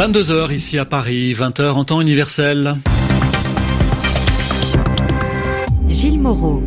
22h ici à Paris, 20h en temps universel. Gilles Moreau.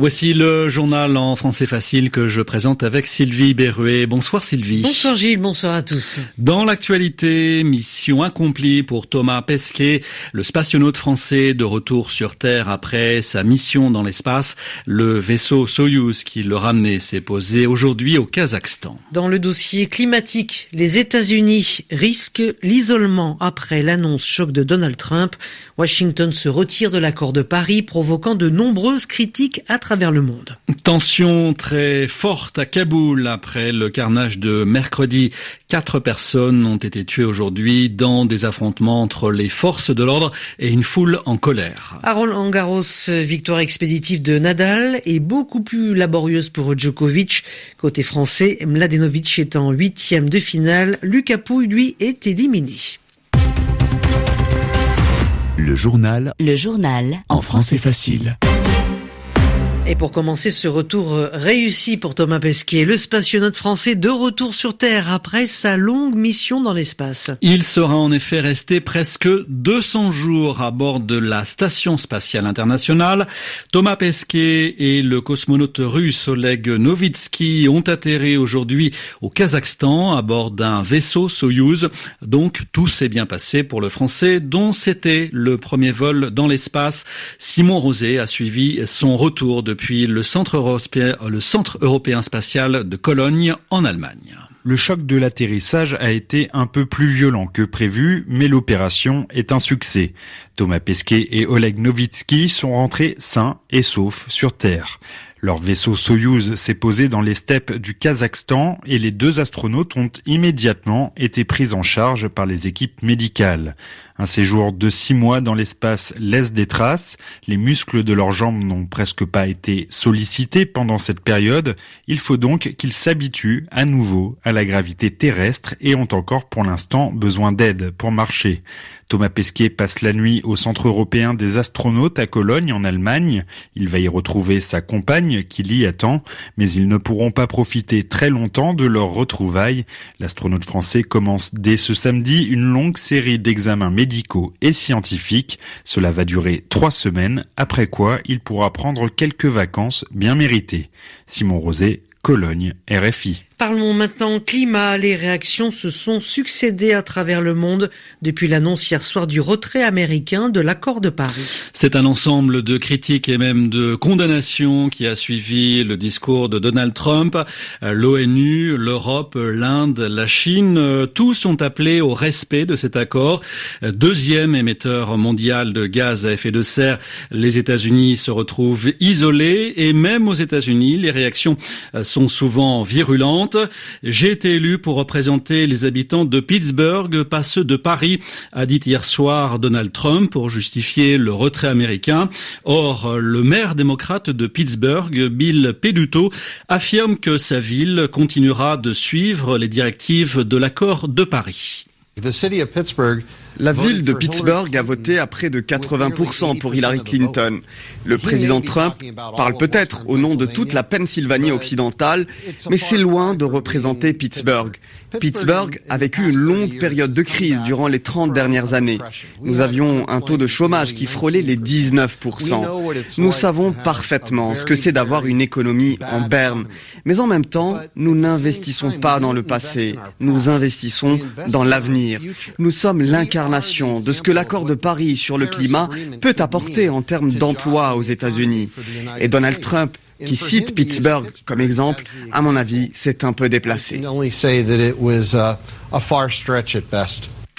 Voici le journal en français facile que je présente avec Sylvie Berruet. Bonsoir Sylvie. Bonsoir Gilles, bonsoir à tous. Dans l'actualité, mission accomplie pour Thomas Pesquet, le spationaute français de retour sur Terre après sa mission dans l'espace. Le vaisseau Soyuz qui le ramenait s'est posé aujourd'hui au Kazakhstan. Dans le dossier climatique, les États-Unis risquent l'isolement après l'annonce choc de Donald Trump. Washington se retire de l'accord de Paris, provoquant de nombreuses critiques à travers le monde. Tension très forte à Kaboul après le carnage de mercredi. Quatre personnes ont été tuées aujourd'hui dans des affrontements entre les forces de l'ordre et une foule en colère. À Roland Garros, victoire expéditive de Nadal est beaucoup plus laborieuse pour Djokovic. Côté français, Mladenovic est en huitième de finale. Lucas Pouille, lui, est éliminé. Le journal. Le journal. En français facile. Et pour commencer ce retour euh, réussi pour Thomas Pesquet, le spationaute français de retour sur Terre après sa longue mission dans l'espace. Il sera en effet resté presque 200 jours à bord de la Station spatiale internationale. Thomas Pesquet et le cosmonaute russe Oleg Novitsky ont atterri aujourd'hui au Kazakhstan à bord d'un vaisseau Soyuz. Donc tout s'est bien passé pour le français dont c'était le premier vol dans l'espace. Simon Rosé a suivi son retour depuis depuis le centre, européen, spatial de Cologne en Allemagne. Le choc de l'atterrissage a été un peu plus violent que prévu, mais l'opération est un succès. Thomas Pesquet et Oleg Novitsky sont rentrés sains et saufs sur Terre. Leur vaisseau Soyuz s'est posé dans les steppes du Kazakhstan et les deux astronautes ont immédiatement été pris en charge par les équipes médicales. Un séjour de six mois dans l'espace laisse des traces. Les muscles de leurs jambes n'ont presque pas été sollicités pendant cette période. Il faut donc qu'ils s'habituent à nouveau à la gravité terrestre et ont encore pour l'instant besoin d'aide pour marcher. Thomas Pesquet passe la nuit au Centre européen des astronautes à Cologne en Allemagne. Il va y retrouver sa compagne qui l'y attend, mais ils ne pourront pas profiter très longtemps de leur retrouvailles. L'astronaute français commence dès ce samedi une longue série d'examens médicaux et scientifiques. Cela va durer trois semaines, après quoi il pourra prendre quelques vacances bien méritées. Simon Rosé, Cologne, RFI. Parlons maintenant climat. Les réactions se sont succédées à travers le monde depuis l'annonce hier soir du retrait américain de l'accord de Paris. C'est un ensemble de critiques et même de condamnations qui a suivi le discours de Donald Trump. L'ONU, l'Europe, l'Inde, la Chine, tous ont appelé au respect de cet accord. Deuxième émetteur mondial de gaz à effet de serre, les États-Unis se retrouvent isolés et même aux États-Unis, les réactions sont souvent virulentes. J'ai été élu pour représenter les habitants de Pittsburgh, pas ceux de Paris, a dit hier soir Donald Trump pour justifier le retrait américain. Or, le maire démocrate de Pittsburgh, Bill Peduto, affirme que sa ville continuera de suivre les directives de l'accord de Paris. La ville de Pittsburgh a voté à près de 80% pour Hillary Clinton. Le président Trump parle peut-être au nom de toute la Pennsylvanie occidentale, mais c'est loin de représenter Pittsburgh. Pittsburgh a vécu une longue période de crise durant les 30 dernières années. Nous avions un taux de chômage qui frôlait les 19%. Nous savons parfaitement ce que c'est d'avoir une économie en berne. Mais en même temps, nous n'investissons pas dans le passé, nous investissons dans l'avenir. Nous sommes l'incarnation de ce que l'accord de Paris sur le climat peut apporter en termes d'emploi aux États-Unis. Et Donald Trump qui cite Pittsburgh comme exemple, à mon avis, c'est un peu déplacé.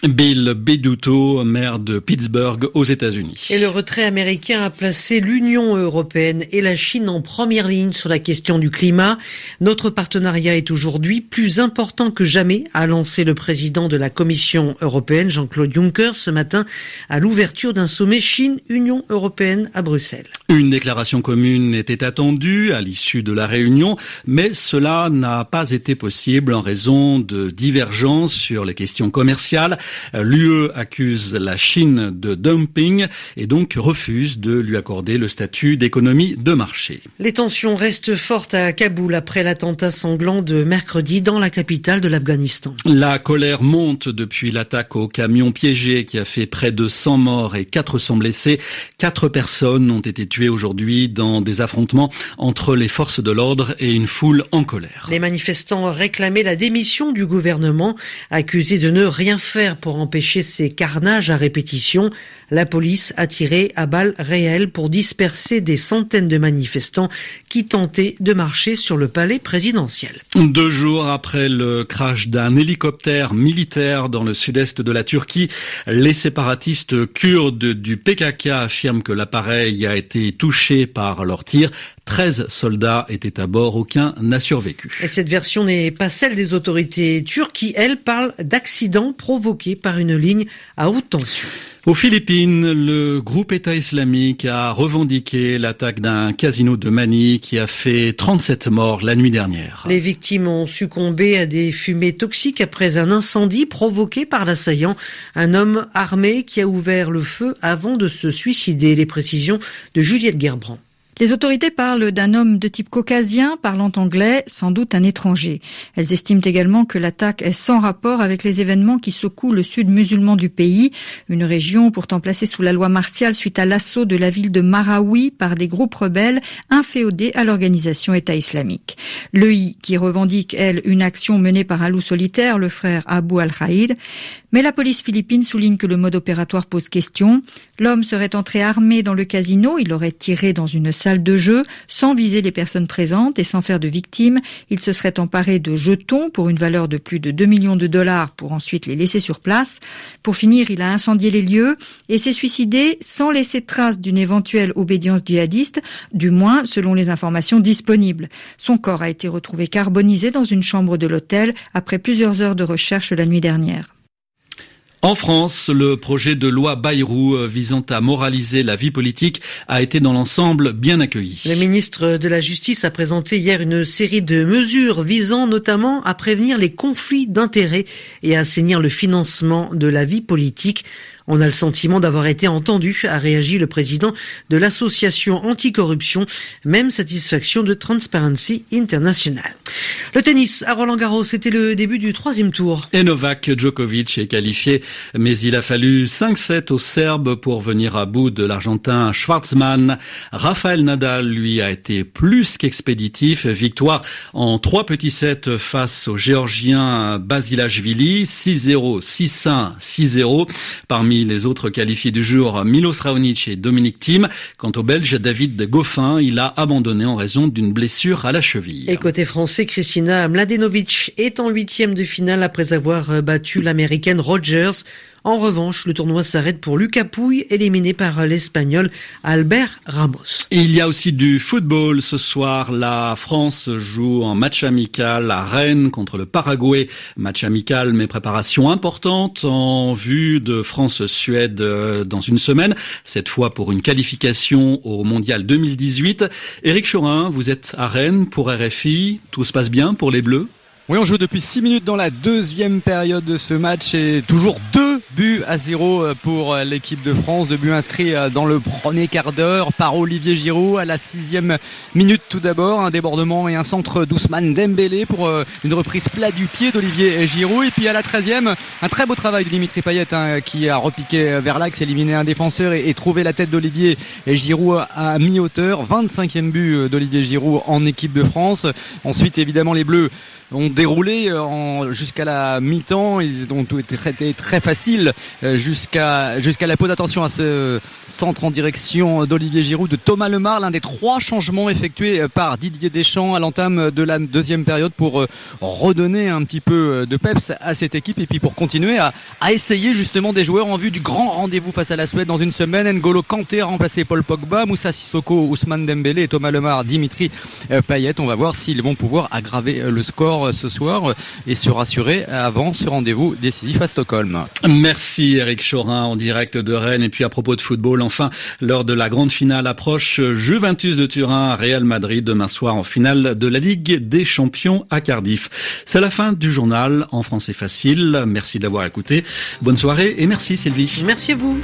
Bill Beduto, maire de Pittsburgh aux États-Unis. Et le retrait américain a placé l'Union européenne et la Chine en première ligne sur la question du climat. Notre partenariat est aujourd'hui plus important que jamais, a lancé le président de la Commission européenne, Jean-Claude Juncker, ce matin à l'ouverture d'un sommet Chine-Union européenne à Bruxelles. Une déclaration commune était attendue à l'issue de la réunion, mais cela n'a pas été possible en raison de divergences sur les questions commerciales. L'UE accuse la Chine de dumping et donc refuse de lui accorder le statut d'économie de marché. Les tensions restent fortes à Kaboul après l'attentat sanglant de mercredi dans la capitale de l'Afghanistan. La colère monte depuis l'attaque au camion piégé qui a fait près de 100 morts et 400 blessés. Quatre personnes ont été tuées aujourd'hui dans des affrontements entre les forces de l'ordre et une foule en colère. Les manifestants réclamaient la démission du gouvernement, accusé de ne rien faire pour empêcher ces carnages à répétition. La police a tiré à balles réelles pour disperser des centaines de manifestants qui tentaient de marcher sur le palais présidentiel. Deux jours après le crash d'un hélicoptère militaire dans le sud-est de la Turquie, les séparatistes kurdes du PKK affirment que l'appareil a été touché par leurs tirs. 13 soldats étaient à bord, aucun n'a survécu. Et cette version n'est pas celle des autorités turques qui, elles, parlent d'accidents provoqués par une ligne à haute tension. Aux Philippines, le groupe État islamique a revendiqué l'attaque d'un casino de Manille qui a fait 37 morts la nuit dernière. Les victimes ont succombé à des fumées toxiques après un incendie provoqué par l'assaillant, un homme armé qui a ouvert le feu avant de se suicider. Les précisions de Juliette Gerbrand. Les autorités parlent d'un homme de type caucasien parlant anglais, sans doute un étranger. Elles estiment également que l'attaque est sans rapport avec les événements qui secouent le sud musulman du pays, une région pourtant placée sous la loi martiale suite à l'assaut de la ville de Marawi par des groupes rebelles inféodés à l'organisation État islamique. L'EI, qui revendique, elle, une action menée par un loup solitaire, le frère Abu al-Khaïd, mais la police philippine souligne que le mode opératoire pose question. L'homme serait entré armé dans le casino, il aurait tiré dans une salle de jeu sans viser les personnes présentes et sans faire de victimes. Il se serait emparé de jetons pour une valeur de plus de 2 millions de dollars pour ensuite les laisser sur place. Pour finir, il a incendié les lieux et s'est suicidé sans laisser trace d'une éventuelle obédience djihadiste, du moins selon les informations disponibles. Son corps a été retrouvé carbonisé dans une chambre de l'hôtel après plusieurs heures de recherche la nuit dernière. En France, le projet de loi Bayrou euh, visant à moraliser la vie politique a été dans l'ensemble bien accueilli. Le ministre de la Justice a présenté hier une série de mesures visant notamment à prévenir les conflits d'intérêts et à assainir le financement de la vie politique. On a le sentiment d'avoir été entendu, a réagi le président de l'association anticorruption, même satisfaction de Transparency International. Le tennis à Roland Garros, c'était le début du troisième tour. Et Novak Djokovic est qualifié, mais il a fallu 5-7 aux Serbes pour venir à bout de l'Argentin Schwartzmann. Rafael Nadal, lui, a été plus qu'expéditif. Victoire en trois petits sets face au Géorgien Basilashvili, 6-0, 6-1, 6-0. Parmi les autres qualifiés du jour, Milos Raonic et Dominique Thiem. Quant au Belge David Goffin, il a abandonné en raison d'une blessure à la cheville. Et côté français, Christina Mladenovic est en huitième de finale après avoir battu l'américaine Rogers. En revanche, le tournoi s'arrête pour Lucas Pouille, éliminé par l'Espagnol Albert Ramos. il y a aussi du football ce soir. La France joue en match amical à Rennes contre le Paraguay. Match amical mais préparation importante en vue de France-Suède euh, dans une semaine. Cette fois pour une qualification au Mondial 2018. Éric Chorin, vous êtes à Rennes pour RFI. Tout se passe bien pour les Bleus? Oui, on joue depuis 6 minutes dans la deuxième période de ce match et toujours deux buts à zéro euh, pour euh, l'équipe de France. Deux buts inscrits euh, dans le premier quart d'heure par Olivier Giroud à la sixième minute tout d'abord. Un débordement et un centre d'Ousmane Dembélé pour une reprise plat du pied d'Olivier Giroud. Et puis à la treizième, un très beau travail de Dimitri Payet hein, qui a repiqué vers l'axe, éliminé un défenseur et, et trouvé la tête d'Olivier Giroud à mi-hauteur. 25e but d'Olivier Giroud en équipe de France. Ensuite évidemment les Bleus ont déroulé jusqu'à la mi-temps. Ils ont été très, très faciles euh, jusqu'à jusqu'à la pause. Attention à ce centre en direction d'Olivier Giroud, de Thomas Lemar, l'un des trois changements effectués par Didier Deschamps à l'entame de la deuxième période pour euh, redonner un petit peu de peps à cette équipe et puis pour continuer à, à essayer justement des joueurs en vue du grand rendez-vous face à la Suède dans une semaine. N'Golo Kanté a remplacé Paul Pogba, Moussa Sissoko, Ousmane Dembélé Thomas Lemar, Dimitri Payet. On va voir s'ils vont pouvoir aggraver le score ce soir et se rassurer avant ce rendez-vous décisif à Stockholm. Merci Eric Chorin en direct de Rennes. Et puis à propos de football, enfin, lors de la grande finale approche, Juventus de Turin, Real Madrid demain soir en finale de la Ligue des Champions à Cardiff. C'est la fin du journal en français facile. Merci de l'avoir écouté. Bonne soirée et merci Sylvie. Merci à vous.